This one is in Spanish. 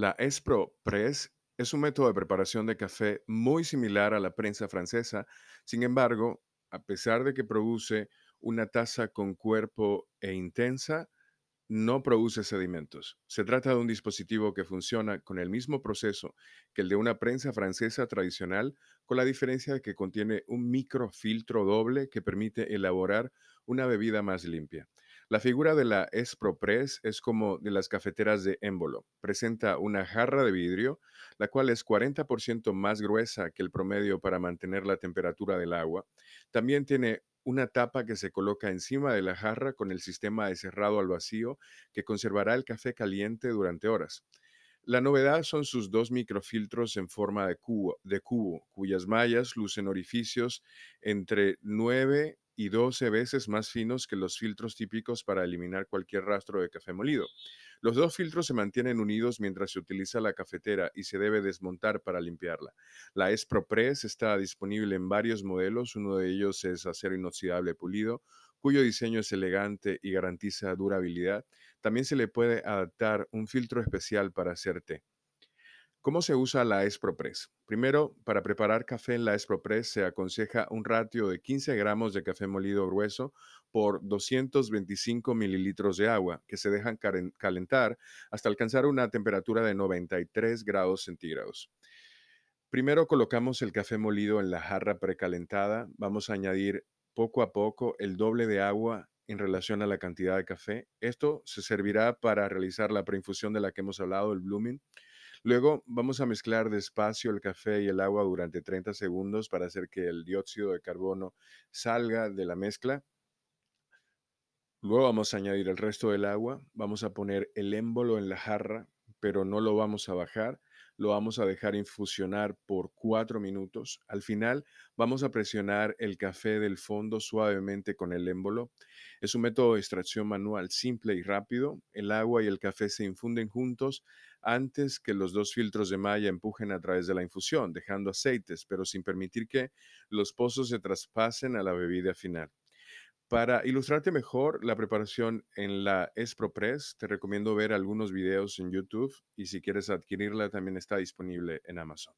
La Espro Press es un método de preparación de café muy similar a la prensa francesa. Sin embargo, a pesar de que produce una taza con cuerpo e intensa, no produce sedimentos. Se trata de un dispositivo que funciona con el mismo proceso que el de una prensa francesa tradicional, con la diferencia de que contiene un microfiltro doble que permite elaborar una bebida más limpia. La figura de la Espropress es como de las cafeteras de émbolo. Presenta una jarra de vidrio, la cual es 40% más gruesa que el promedio para mantener la temperatura del agua. También tiene una tapa que se coloca encima de la jarra con el sistema de cerrado al vacío que conservará el café caliente durante horas. La novedad son sus dos microfiltros en forma de cubo, de cubo cuyas mallas lucen orificios entre 9 y 12 veces más finos que los filtros típicos para eliminar cualquier rastro de café molido. Los dos filtros se mantienen unidos mientras se utiliza la cafetera y se debe desmontar para limpiarla. La Espropress está disponible en varios modelos, uno de ellos es acero inoxidable pulido, cuyo diseño es elegante y garantiza durabilidad. También se le puede adaptar un filtro especial para hacer té. ¿Cómo se usa la Espropress? Primero, para preparar café en la Espropress se aconseja un ratio de 15 gramos de café molido grueso por 225 mililitros de agua que se dejan calentar hasta alcanzar una temperatura de 93 grados centígrados. Primero colocamos el café molido en la jarra precalentada. Vamos a añadir poco a poco el doble de agua en relación a la cantidad de café. Esto se servirá para realizar la preinfusión de la que hemos hablado, el blooming. Luego vamos a mezclar despacio el café y el agua durante 30 segundos para hacer que el dióxido de carbono salga de la mezcla. Luego vamos a añadir el resto del agua, vamos a poner el émbolo en la jarra, pero no lo vamos a bajar lo vamos a dejar infusionar por cuatro minutos. Al final vamos a presionar el café del fondo suavemente con el émbolo. Es un método de extracción manual simple y rápido. El agua y el café se infunden juntos antes que los dos filtros de malla empujen a través de la infusión, dejando aceites, pero sin permitir que los pozos se traspasen a la bebida final. Para ilustrarte mejor la preparación en la Espropress, te recomiendo ver algunos videos en YouTube y si quieres adquirirla también está disponible en Amazon.